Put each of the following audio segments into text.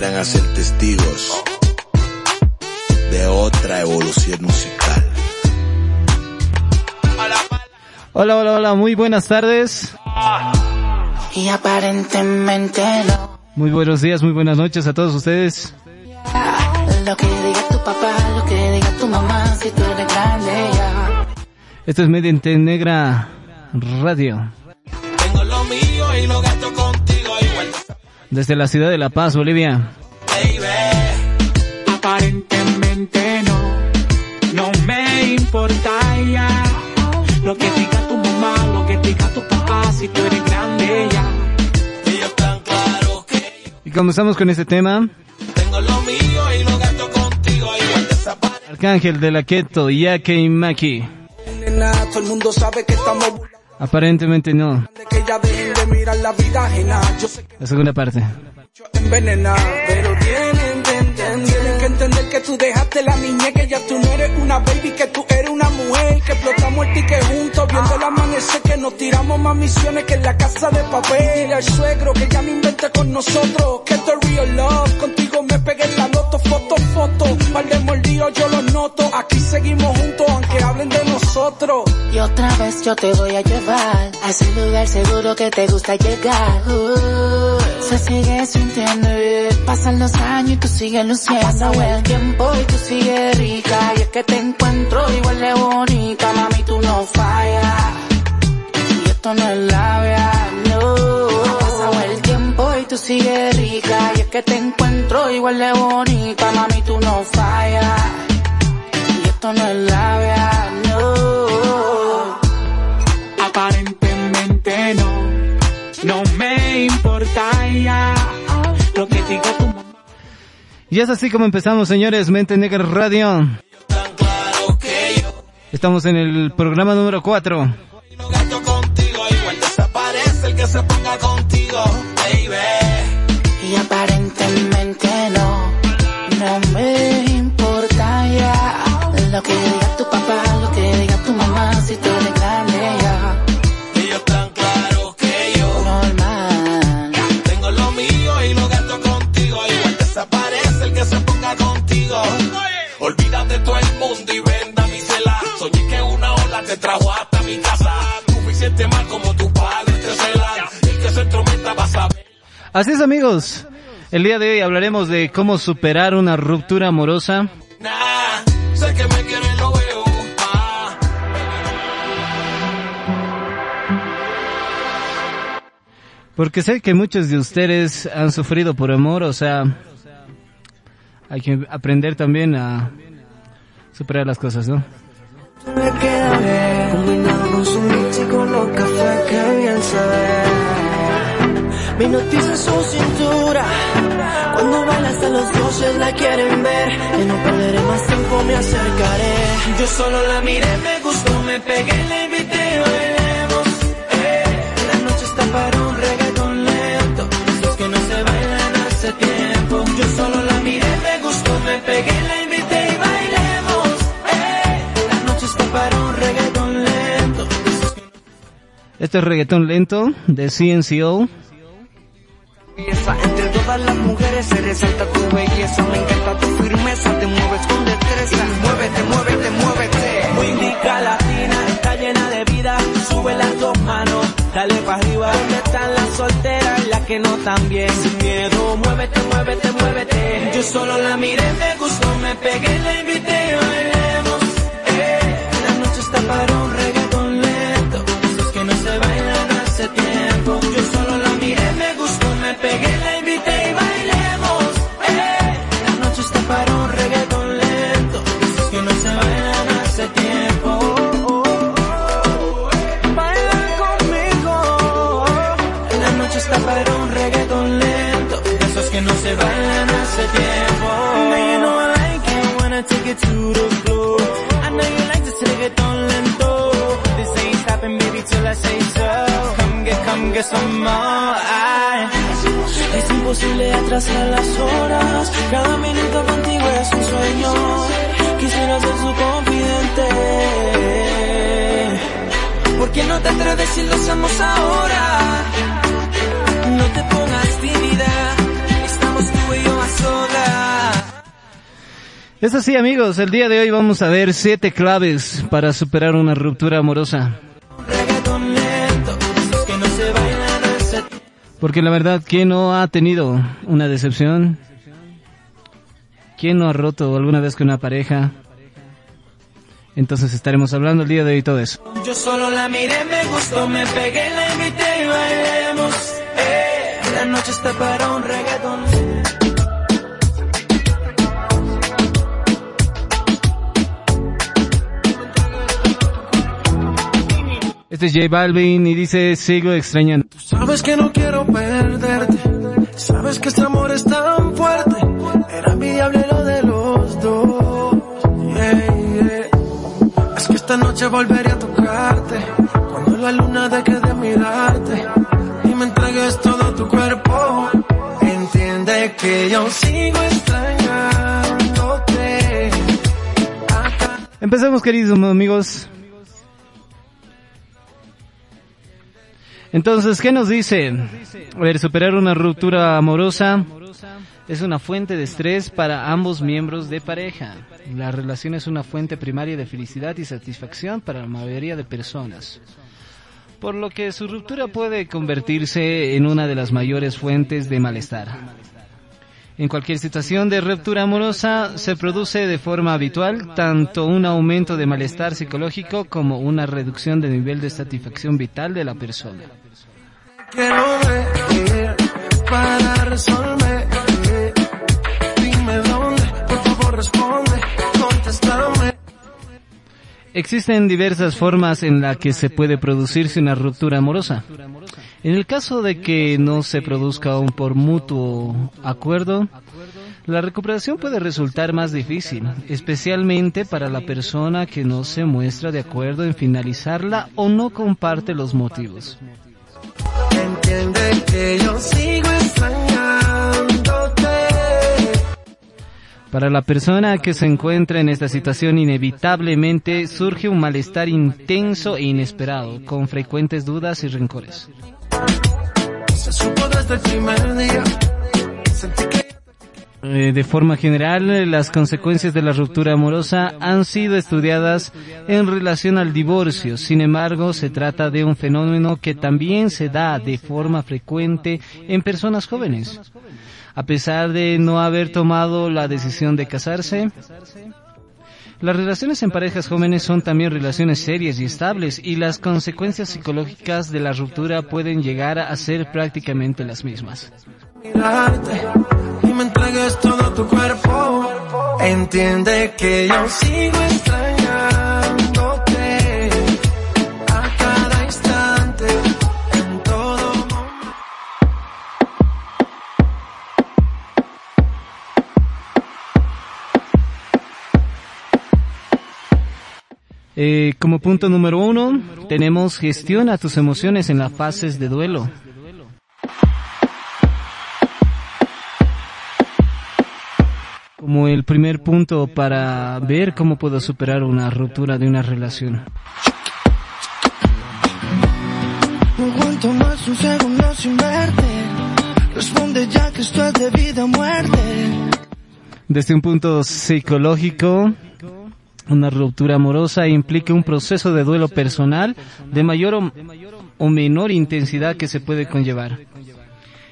esperan a ser testigos de otra evolución musical. Hola, hola, hola, muy buenas tardes. Y aparentemente no. Muy buenos días, muy buenas noches a todos ustedes. Lo que diga tu papá, lo que diga tu mamá, si tú eres grande ya. Esto es Mediante Negra Radio. Desde la ciudad de La Paz, Bolivia. Aparentemente no, no me importa ya. Lo que diga tu mamá, lo que diga tu papá, si tú eres grande ya. Y comenzamos con este tema. tengo lo mío y lo gasto contigo desaparece. Arcángel de la Keto, Yake y Maki. Nena, todo el mundo sabe que estamos Aparentemente no. la segunda parte. pero tienen que entender, que entender que tú dejaste la niñez, que ya tú no eres una baby, que tú eres una mujer, que explotamos el ticket juntos, viendo el amanecer, que nos tiramos más misiones que en la casa de papel. Dile al suegro que ya no invente con nosotros, que esto es real love, contigo me pegué en la loto, foto, foto, par de mordidos yo los noto, aquí seguimos juntos, aunque hablen de nosotros. Y otra vez yo te voy a llevar a ese lugar seguro que te gusta llegar. Uh, se sigue sintiendo bien. Pasan los años y tú sigues luciendo. Ha pasado el tiempo y tú sigues rica. Y es que te encuentro igual de bonita, mami, tú no fallas. Y esto no es labia, no. Ha pasado el tiempo y tú sigues rica. Y es que te encuentro igual de bonita, mami, tú no fallas. Y esto no es labia, Y es así como empezamos, señores, Mente Negra Radio. Estamos en el programa número 4. Así es, amigos. El día de hoy hablaremos de cómo superar una ruptura amorosa. Porque sé que muchos de ustedes han sufrido por amor, o sea, hay que aprender también a superar las cosas, ¿no? Me noticia su cintura, cuando baila hasta los dioses la quieren ver. Que no perderé más tiempo, me acercaré. Yo solo la miré, me gustó, me pegué, le invité bailemos. Eh, la noche está para un reggaetón lento, esos que no se bailan hace tiempo. Yo solo la miré, me gustó, me pegué, la invité y bailemos. Eh, la noche está para un reggaetón lento, Este es reggaetón lento de CNCO. Todas las mujeres se resalta tu belleza. Me encanta tu firmeza, te mueves con destreza. Muévete, muévete, muévete. Muy indica latina, está llena de vida. Sube las dos manos, dale para arriba. ¿Dónde están las solteras y las que no tan bien? Sin miedo, muévete, muévete, muévete. Yo solo la miré, me gustó, me pegué, la invité y está para un reggaetón lento. Esos que no se bailan hace tiempo. Now you know I like it when I take it to the floor. I know you like this reggaeton lento. This ain't stopping, baby, till I say so. Come get, come get some more. Ay. Es imposible atrasar las horas. Cada minuto contigo es un sueño. Quisiera ser su confidente. ¿Por qué no te atreves si lo hacemos ahora? Es así amigos, el día de hoy vamos a ver siete claves para superar una ruptura amorosa. Porque la verdad, ¿quién no ha tenido una decepción? ¿Quién no ha roto alguna vez con una pareja? Entonces estaremos hablando el día de hoy todo eso. Yo solo la miré, me gustó, me pegué, la. Este es J Balvin y dice, sigo extrañando. Sabes que no quiero perderte, sabes que este amor es tan fuerte, era envidiable lo de los dos. Es que esta noche volveré a tocarte, cuando la luna deje de mirarte y me entregues todo tu cuerpo. Entiende que yo sigo extrañándote. Empecemos queridos amigos. Entonces, ¿qué nos dice? Superar una ruptura amorosa es una fuente de estrés para ambos miembros de pareja. La relación es una fuente primaria de felicidad y satisfacción para la mayoría de personas. Por lo que su ruptura puede convertirse en una de las mayores fuentes de malestar. En cualquier situación de ruptura amorosa se produce de forma habitual tanto un aumento de malestar psicológico como una reducción del nivel de satisfacción vital de la persona. para resolver. Dime dónde, por favor responde, contéstame. Existen diversas formas en las que se puede producirse una ruptura amorosa. En el caso de que no se produzca un por mutuo acuerdo, la recuperación puede resultar más difícil, especialmente para la persona que no se muestra de acuerdo en finalizarla o no comparte los motivos. Para la persona que se encuentra en esta situación inevitablemente surge un malestar intenso e inesperado, con frecuentes dudas y rencores. Eh, de forma general, las consecuencias de la ruptura amorosa han sido estudiadas en relación al divorcio. Sin embargo, se trata de un fenómeno que también se da de forma frecuente en personas jóvenes. A pesar de no haber tomado la decisión de casarse, las relaciones en parejas jóvenes son también relaciones serias y estables y las consecuencias psicológicas de la ruptura pueden llegar a ser prácticamente las mismas. Entiende que yo sigo Eh, como punto número uno, tenemos gestiona tus emociones en las fases de duelo. Como el primer punto para ver cómo puedo superar una ruptura de una relación. No más un segundo sin verte. Responde ya que esto es de vida o muerte. Desde un punto psicológico, una ruptura amorosa implica un proceso de duelo personal de mayor o, menor intensidad que se puede conllevar.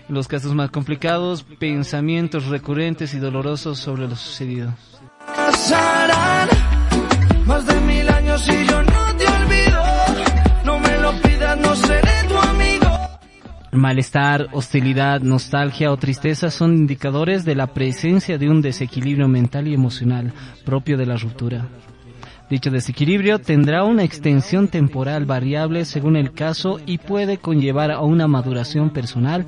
En los casos más complicados, pensamientos recurrentes y dolorosos sobre lo sucedido. Malestar, hostilidad, nostalgia o tristeza son indicadores de la presencia de un desequilibrio mental y emocional propio de la ruptura. Dicho desequilibrio tendrá una extensión temporal variable según el caso y puede conllevar a una maduración personal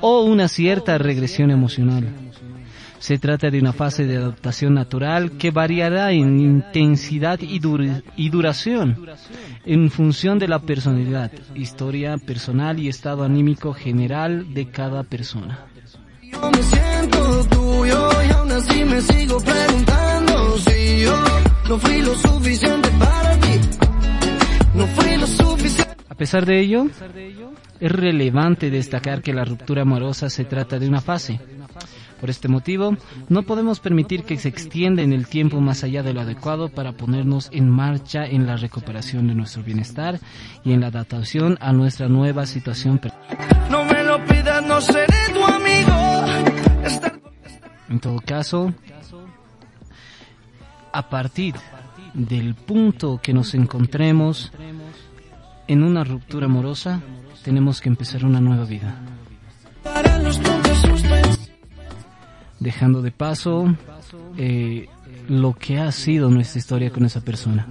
o una cierta regresión emocional. Se trata de una fase de adaptación natural que variará en intensidad y, y, duración en función de la personalidad, historia personal y estado anímico general de cada persona. Yo me siento tuyo y aún así me sigo preguntando si yo no fui lo suficiente para ti. No fui lo suficiente. A pesar de ello, es relevante destacar que la ruptura amorosa se trata de una fase. Por este motivo, no podemos permitir que se extienda en el tiempo más allá de lo adecuado para ponernos en marcha en la recuperación de nuestro bienestar y en la adaptación a nuestra nueva situación. No me lo pidas, no seré tu amigo. En todo caso, a partir del punto que nos encontremos en una ruptura amorosa, tenemos que empezar una nueva vida. Dejando de paso eh, lo que ha sido nuestra historia con esa persona.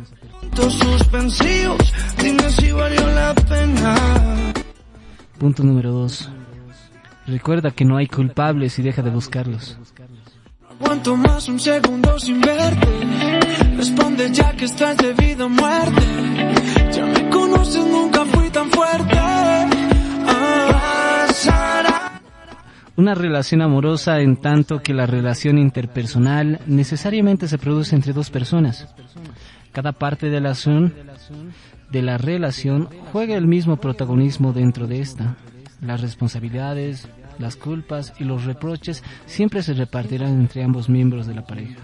Punto número dos. Recuerda que no hay culpables y deja de buscarlos. Cuanto más un segundo sin verte. Responde ya que estás debido a muerte. Ya me conoces, nunca fui tan fuerte. Una relación amorosa en tanto que la relación interpersonal necesariamente se produce entre dos personas. Cada parte de la, de la relación juega el mismo protagonismo dentro de esta. Las responsabilidades, las culpas y los reproches siempre se repartirán entre ambos miembros de la pareja.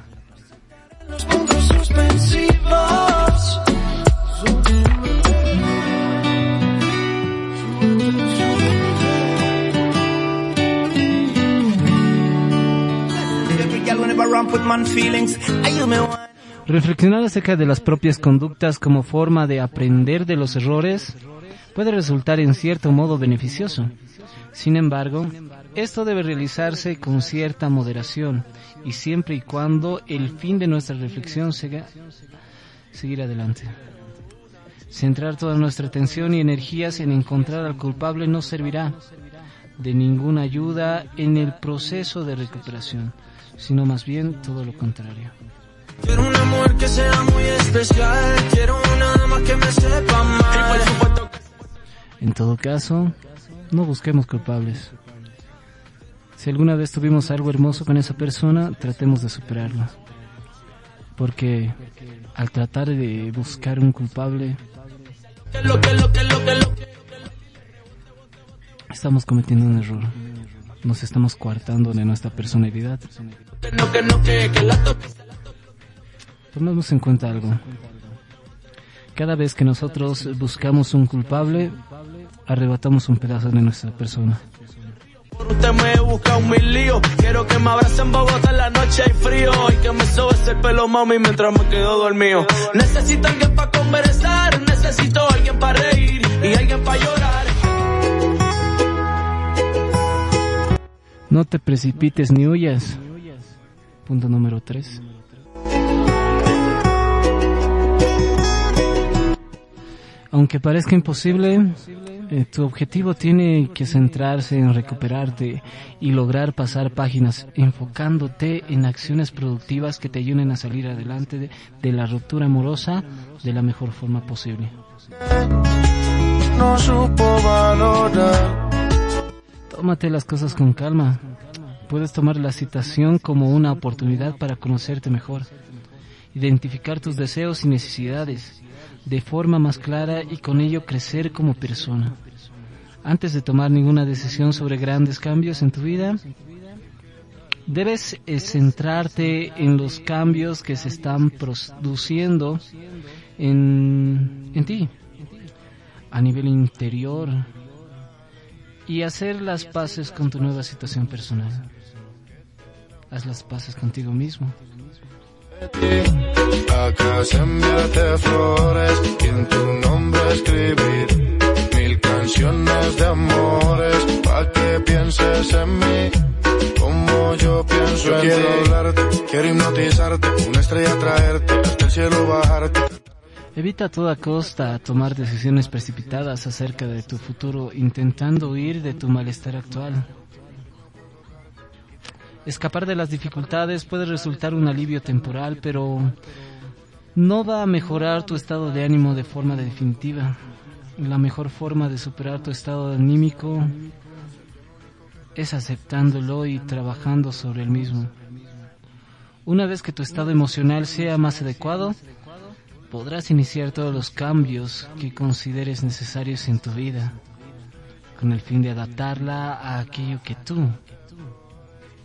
Reflexionar acerca de las propias conductas como forma de aprender de los errores puede resultar en cierto modo beneficioso. Sin embargo, esto debe realizarse con cierta moderación y siempre y cuando el fin de nuestra reflexión sea seguir adelante. Centrar toda nuestra atención y energías en encontrar al culpable no servirá de ninguna ayuda en el proceso de recuperación, sino más bien todo lo contrario. Quiero un amor que sea muy especial, quiero una que me sepa mal. En todo caso, no busquemos culpables. Si alguna vez tuvimos algo hermoso con esa persona, tratemos de superarlo. Porque al tratar de buscar un culpable, estamos cometiendo un error. Nos estamos coartando de nuestra personalidad. Tomemos en cuenta algo. Cada vez que nosotros buscamos un culpable, arrebatamos un pedazo de nuestra persona. Por usted me he buscado mil líos. Quiero que me abracen Bogotá en la noche hay frío. Y que me sobes el pelo, mami, mientras me quedo dormido. Necesito alguien para conversar. Necesito alguien para reír y alguien para llorar. No te precipites ni huyas. Punto número 3. Aunque parezca imposible, eh, tu objetivo tiene que centrarse en recuperarte y lograr pasar páginas enfocándote en acciones productivas que te ayuden a salir adelante de, de la ruptura amorosa de la mejor forma posible. No supo valorar. Tómate las cosas con calma. Puedes tomar la situación como una oportunidad para conocerte mejor, identificar tus deseos y necesidades de forma más clara y con ello crecer como persona. Antes de tomar ninguna decisión sobre grandes cambios en tu vida, debes eh, centrarte en los cambios que se están produciendo en, en ti, a nivel interior, y hacer las paces con tu nueva situación personal. Haz las paces contigo mismo. Acá enviarte flores y en tu nombre escribir mil canciones de amores pa' que pienses en mí como yo pienso en quiero ti. hablarte, quiero hipnotizarte, una estrella traerte, hasta el cielo bajarte. Evita a toda costa tomar decisiones precipitadas acerca de tu futuro intentando huir de tu malestar actual. Escapar de las dificultades puede resultar un alivio temporal, pero no va a mejorar tu estado de ánimo de forma definitiva. La mejor forma de superar tu estado anímico es aceptándolo y trabajando sobre el mismo. Una vez que tu estado emocional sea más adecuado, podrás iniciar todos los cambios que consideres necesarios en tu vida, con el fin de adaptarla a aquello que tú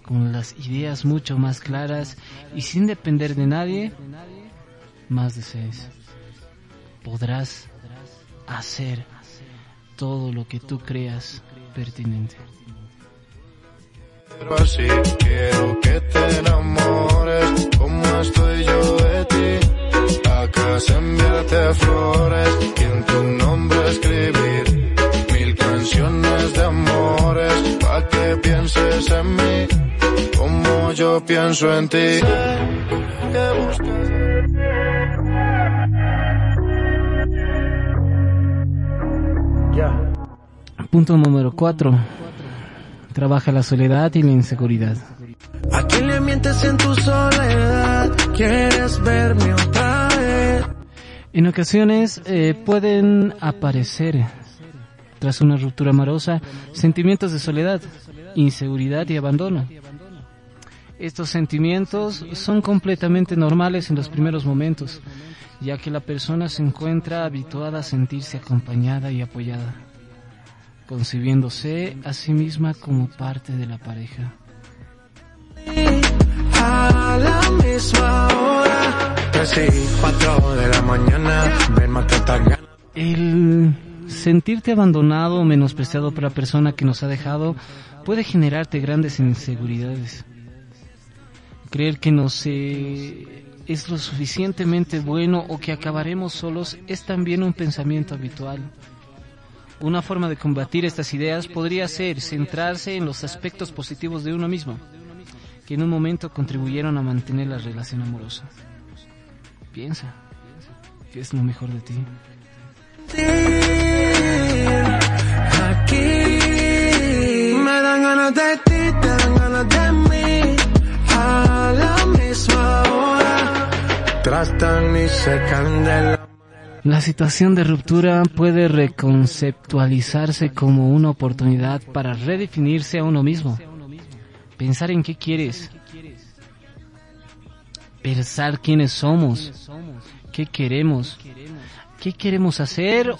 con las ideas mucho más claras y sin depender de nadie, más desees. Podrás hacer todo lo que tú creas pertinente. Quiero que te enamores, como estoy yo. Acá enviarte flores y en tu nombre escribir mil canciones de amores, pa' que pienses en mí, como yo pienso en ti. Punto número 4. Trabaja la soledad y la inseguridad. ¿A quién le mientes en tu soledad? ¿Quieres verme otra? En ocasiones eh, pueden aparecer, tras una ruptura amorosa, sentimientos de soledad, inseguridad y abandono. Estos sentimientos son completamente normales en los primeros momentos, ya que la persona se encuentra habituada a sentirse acompañada y apoyada concibiéndose a sí misma como parte de la pareja. El sentirte abandonado o menospreciado por la persona que nos ha dejado puede generarte grandes inseguridades. Creer que no se es lo suficientemente bueno o que acabaremos solos es también un pensamiento habitual. Una forma de combatir estas ideas podría ser centrarse en los aspectos positivos de uno mismo, que en un momento contribuyeron a mantener la relación amorosa. Piensa, ¿qué es lo mejor de ti? Aquí me dan ganas de ti, te dan ganas de mí, a la misma hora. Tratan y se candela. La situación de ruptura puede reconceptualizarse como una oportunidad para redefinirse a uno mismo. Pensar en qué quieres. Pensar quiénes somos. ¿Qué queremos? ¿Qué queremos hacer?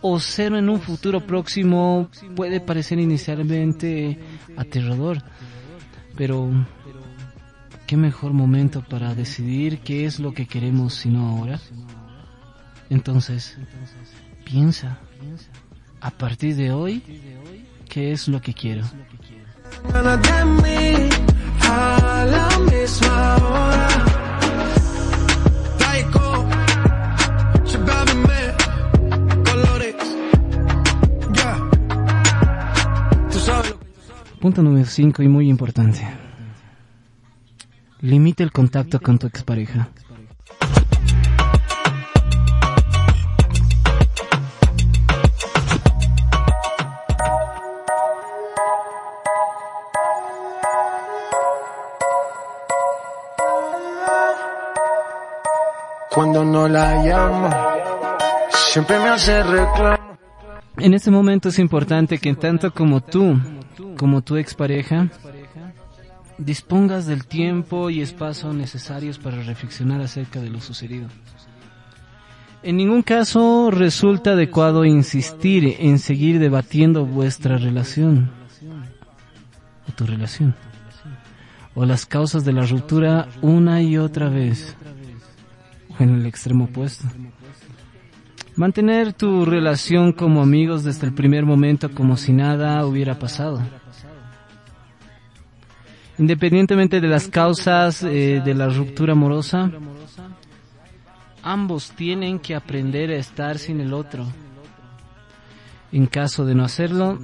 O ser en un futuro próximo puede parecer inicialmente aterrador. Pero, ¿qué mejor momento para decidir qué es lo que queremos sino ahora? Entonces, piensa, a partir de hoy, ¿qué es lo que quiero? Punto número 5 y muy importante. Limite el contacto con tu expareja. Cuando no la llamo, siempre me hace reclamo. En este momento es importante que tanto como tú, como tu expareja, dispongas del tiempo y espacio necesarios para reflexionar acerca de lo sucedido. En ningún caso resulta adecuado insistir en seguir debatiendo vuestra relación o tu relación o las causas de la ruptura una y otra vez en el extremo opuesto. Mantener tu relación como amigos desde el primer momento como si nada hubiera pasado. Independientemente de las causas eh, de la ruptura amorosa, ambos tienen que aprender a estar sin el otro. En caso de no hacerlo,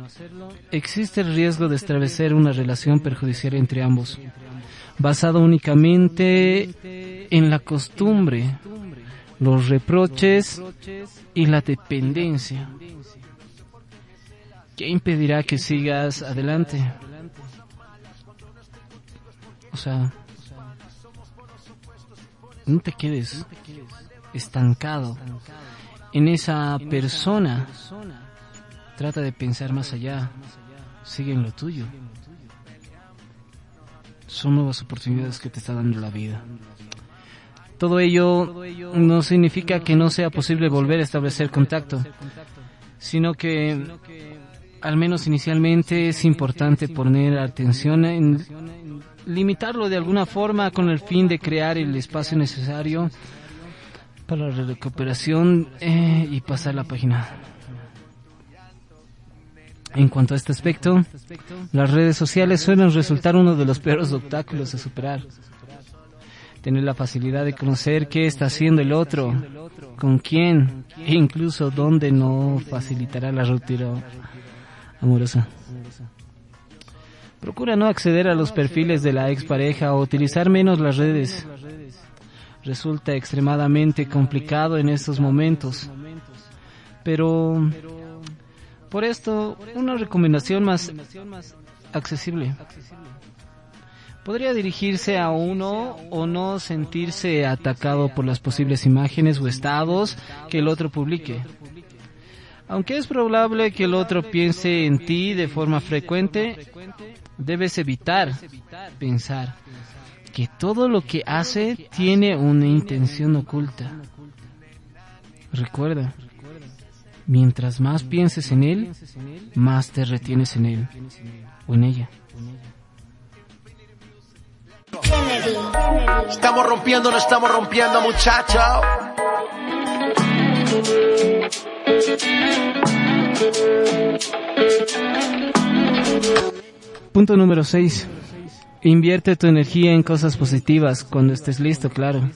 existe el riesgo de establecer una relación perjudicial entre ambos, basado únicamente en la costumbre, los reproches y la dependencia. ¿Qué impedirá que sigas adelante? O sea, no te quedes estancado en esa persona. Trata de pensar más allá. Sigue en lo tuyo. Son nuevas oportunidades que te está dando la vida. Todo ello no significa que no sea posible volver a establecer contacto, sino que al menos inicialmente, es importante poner atención en limitarlo de alguna forma con el fin de crear el espacio necesario para la recuperación eh, y pasar la página. En cuanto a este aspecto, las redes sociales suelen resultar uno de los peores obstáculos a superar. Tener la facilidad de conocer qué está haciendo el otro, con quién e incluso dónde no facilitará la ruptura amorosa. Procura no acceder a los perfiles de la expareja o utilizar menos las redes. Resulta extremadamente complicado en estos momentos. Pero por esto, una recomendación más accesible. Podría dirigirse a uno o no sentirse atacado por las posibles imágenes o estados que el otro publique. Aunque es probable que el otro piense en ti de forma frecuente, debes evitar pensar que todo lo que hace tiene una intención oculta. Recuerda, mientras más pienses en él, más te retienes en él o en ella. Estamos rompiendo, no estamos rompiendo, muchachos. Punto número 6. Invierte tu energía en cosas positivas cuando estés listo, claro.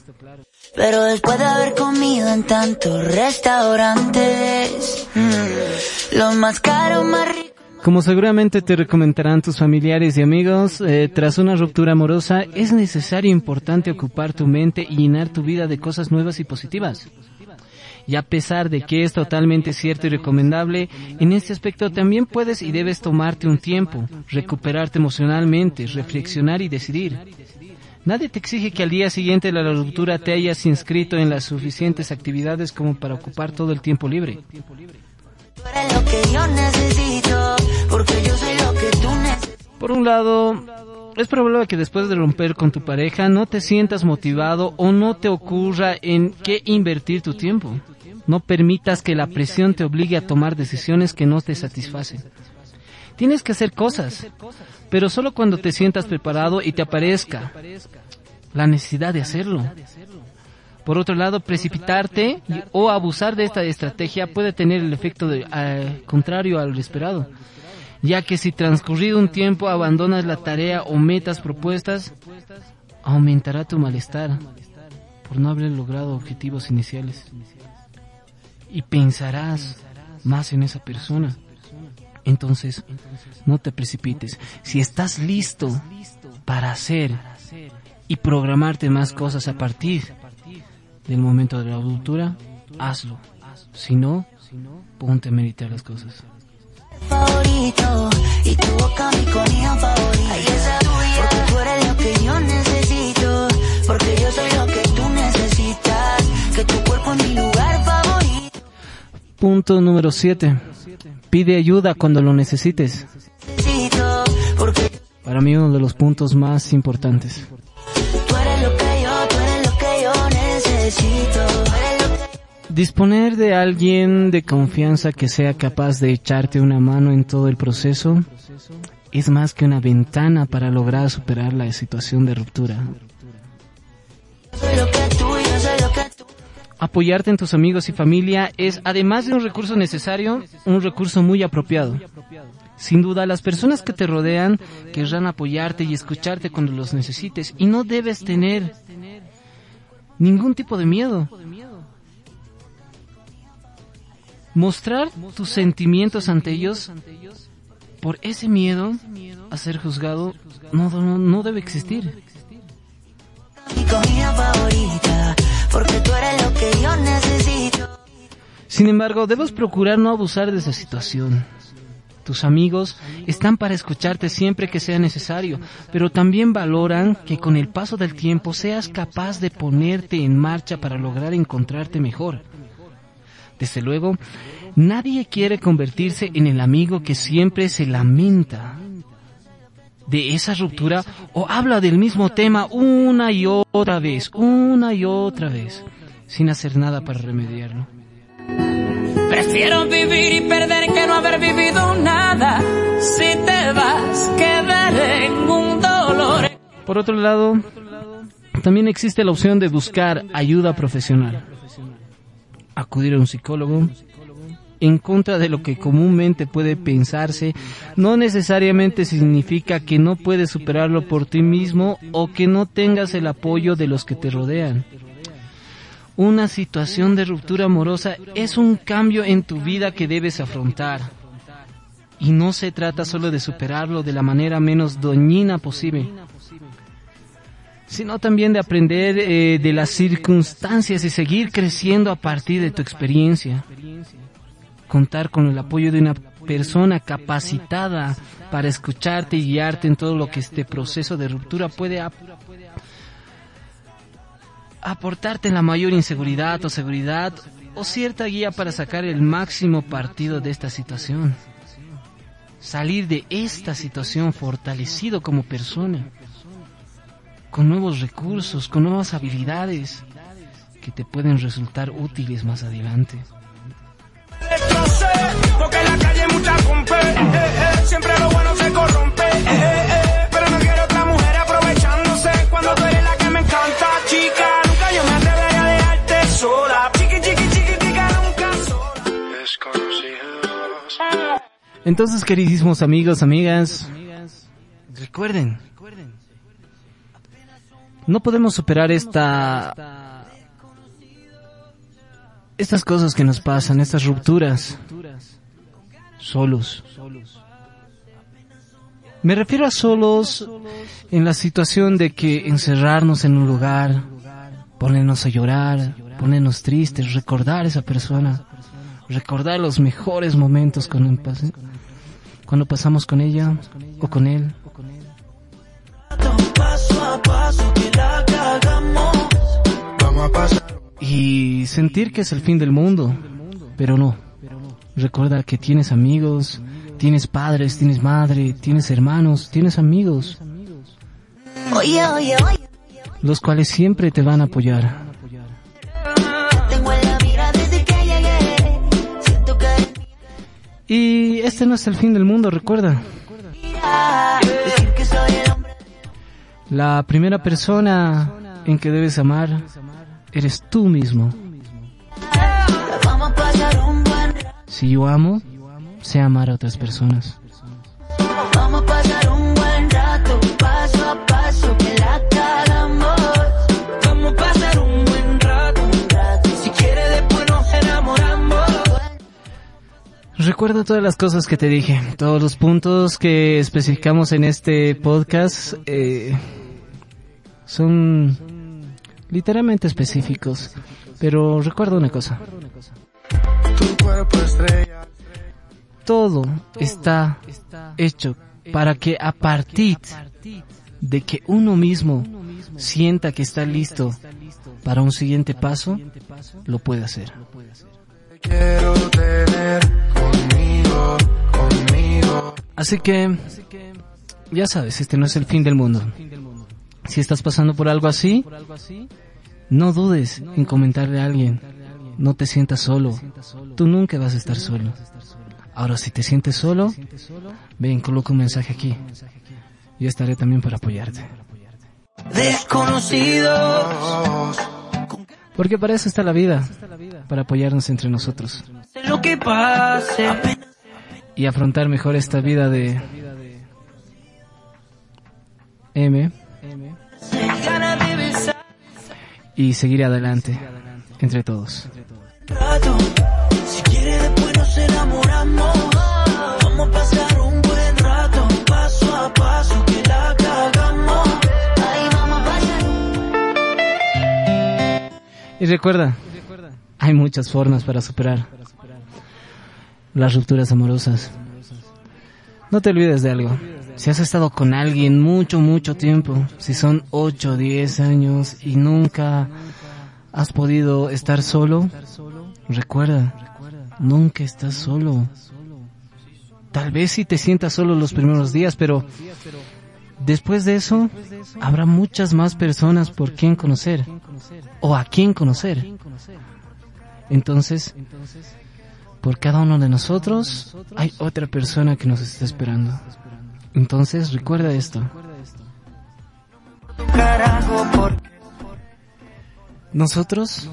Pero después de haber comido en tantos restaurantes, mm, los más caros, más ricos. Como seguramente te recomendarán tus familiares y amigos, eh, tras una ruptura amorosa es necesario e importante ocupar tu mente y llenar tu vida de cosas nuevas y positivas. Y a pesar de que es totalmente cierto y recomendable, en este aspecto también puedes y debes tomarte un tiempo, recuperarte emocionalmente, reflexionar y decidir. Nadie te exige que al día siguiente de la ruptura te hayas inscrito en las suficientes actividades como para ocupar todo el tiempo libre. Por un lado, es probable que después de romper con tu pareja no te sientas motivado o no te ocurra en qué invertir tu tiempo. No permitas que la presión te obligue a tomar decisiones que no te satisfacen. Tienes que hacer cosas, pero solo cuando te sientas preparado y te aparezca la necesidad de hacerlo. Por otro lado, precipitarte o abusar de esta estrategia puede tener el efecto de, contrario al esperado, ya que si transcurrido un tiempo abandonas la tarea o metas propuestas, aumentará tu malestar por no haber logrado objetivos iniciales y pensarás más en esa persona. Entonces, no te precipites. Si estás listo para hacer y programarte más cosas a partir del momento de la adultura, hazlo. Si no, ponte a meditar las cosas. Favorito, y tu boca mi comida favorita. Porque tú eres lo que yo necesito. Porque yo soy lo que tú necesitas. Que tu cuerpo es mi lugar favorito. Punto número 7. Pide ayuda cuando lo necesites. Para mí uno de los puntos más importantes. Disponer de alguien de confianza que sea capaz de echarte una mano en todo el proceso es más que una ventana para lograr superar la situación de ruptura. Apoyarte en tus amigos y familia es, además de un recurso necesario, un recurso muy apropiado. Sin duda, las personas que te rodean querrán apoyarte y escucharte cuando los necesites y no debes tener ningún tipo de miedo. Mostrar tus sentimientos ante ellos por ese miedo a ser juzgado no, no, no debe existir. Mi comida favorita. Porque tú eres lo que yo necesito. Sin embargo, debes procurar no abusar de esa situación. Tus amigos están para escucharte siempre que sea necesario, pero también valoran que con el paso del tiempo seas capaz de ponerte en marcha para lograr encontrarte mejor. Desde luego, nadie quiere convertirse en el amigo que siempre se lamenta de esa ruptura o habla del mismo tema una y otra vez, una y otra vez, sin hacer nada para remediarlo. Prefiero vivir y perder que no haber vivido nada. Si te vas, quedaré en un dolor. Por otro lado, también existe la opción de buscar ayuda profesional. Acudir a un psicólogo, en contra de lo que comúnmente puede pensarse, no necesariamente significa que no puedes superarlo por ti mismo o que no tengas el apoyo de los que te rodean. Una situación de ruptura amorosa es un cambio en tu vida que debes afrontar. Y no se trata solo de superarlo de la manera menos doñina posible, sino también de aprender eh, de las circunstancias y seguir creciendo a partir de tu experiencia contar con el apoyo de una persona capacitada para escucharte y guiarte en todo lo que este proceso de ruptura puede aportarte en la mayor inseguridad o seguridad o cierta guía para sacar el máximo partido de esta situación. Salir de esta situación fortalecido como persona, con nuevos recursos, con nuevas habilidades que te pueden resultar útiles más adelante porque en la calle mucha rompe, siempre lo bueno se corrompe, pero no quiero otra mujer aprovechándose cuando tú eres la que me encanta, chica, nunca yo me atrevería a dejarte sola, chiqui, chiqui, chiquitica, nunca sola. Desconocidos. Entonces, queridísimos amigos, amigas, recuerden, no podemos superar esta estas cosas que nos pasan, estas rupturas, solos. Me refiero a solos en la situación de que encerrarnos en un lugar, ponernos a llorar, ponernos tristes, recordar a esa persona, recordar los mejores momentos cuando, cuando pasamos con ella o con él. Vamos a pasar y sentir que es el fin del mundo, pero no. Recuerda que tienes amigos, tienes padres, tienes madre, tienes hermanos, tienes amigos, los cuales siempre te van a apoyar. Y este no es el fin del mundo, recuerda. La primera persona en que debes amar eres tú mismo. Si yo amo, sé amar a otras personas. Vamos. Recuerda todas las cosas que te dije, todos los puntos que especificamos en este podcast eh, son literalmente específicos. Pero recuerda una cosa. Todo está hecho para que a partir de que uno mismo sienta que está listo para un siguiente paso, lo puede hacer. Así que, ya sabes, este no es el fin del mundo. Si estás pasando por algo así, no dudes en comentarle a alguien. No te sientas solo. Tú nunca vas a estar solo. Ahora, si te sientes solo, ven, coloca un mensaje aquí. Yo estaré también para apoyarte. Desconocidos. Porque para eso está la vida, para apoyarnos entre nosotros. Y afrontar mejor esta vida de M y seguir adelante entre todos. Y recuerda, hay muchas formas para superar las rupturas amorosas. No te olvides de algo. Si has estado con alguien mucho, mucho tiempo, si son 8, 10 años y nunca has podido estar solo, recuerda, nunca estás solo. Tal vez si te sientas solo los primeros días, pero después de eso habrá muchas más personas por quien conocer o a quien conocer. Entonces, por cada uno de nosotros hay otra persona que nos está esperando. Entonces recuerda esto. Nosotros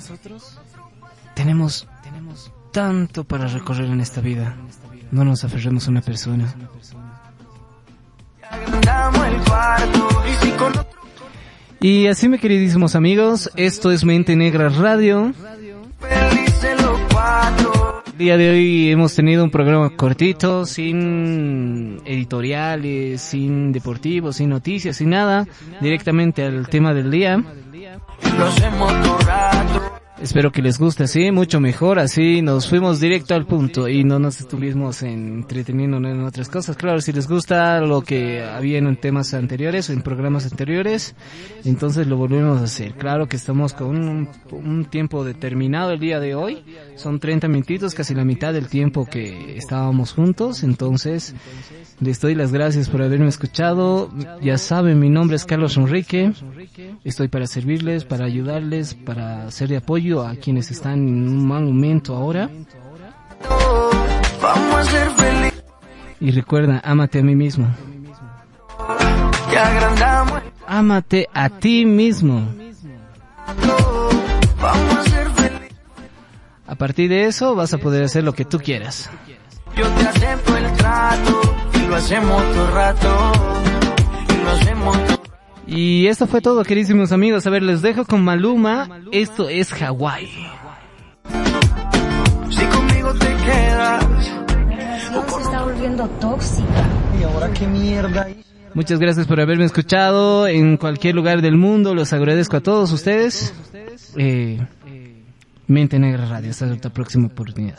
tenemos, tanto para recorrer en esta vida. No nos aferremos a una persona. Y así, mis queridísimos amigos, esto es Mente Negra Radio. Día de hoy hemos tenido un programa cortito, sin editoriales, sin deportivos, sin noticias, sin nada, directamente al tema del día. Espero que les guste así, mucho mejor así, nos fuimos directo al punto y no nos estuvimos entreteniendo en otras cosas. Claro, si les gusta lo que había en temas anteriores o en programas anteriores, entonces lo volvemos a hacer. Claro que estamos con un, tiempo determinado el día de hoy, son 30 minutitos, casi la mitad del tiempo que estábamos juntos, entonces les doy las gracias por haberme escuchado. Ya saben, mi nombre es Carlos Enrique, estoy para servirles, para ayudarles, para ser de apoyo a quienes están en un mal momento ahora. Y recuerda, ámate a mí mismo. Ámate a ti mismo. A partir de eso vas a poder hacer lo que tú quieras. Yo te acepto el trato y lo hacemos todo rato. Y lo hacemos y esto fue todo, queridísimos amigos. A ver, les dejo con Maluma. Esto es Hawái. Si conmigo te quedas. se está volviendo tóxica. ¿Y ahora qué mierda? Muchas gracias por haberme escuchado en cualquier lugar del mundo. Los agradezco a todos ustedes. Eh, Mente Negra Radio. Hasta la próxima oportunidad.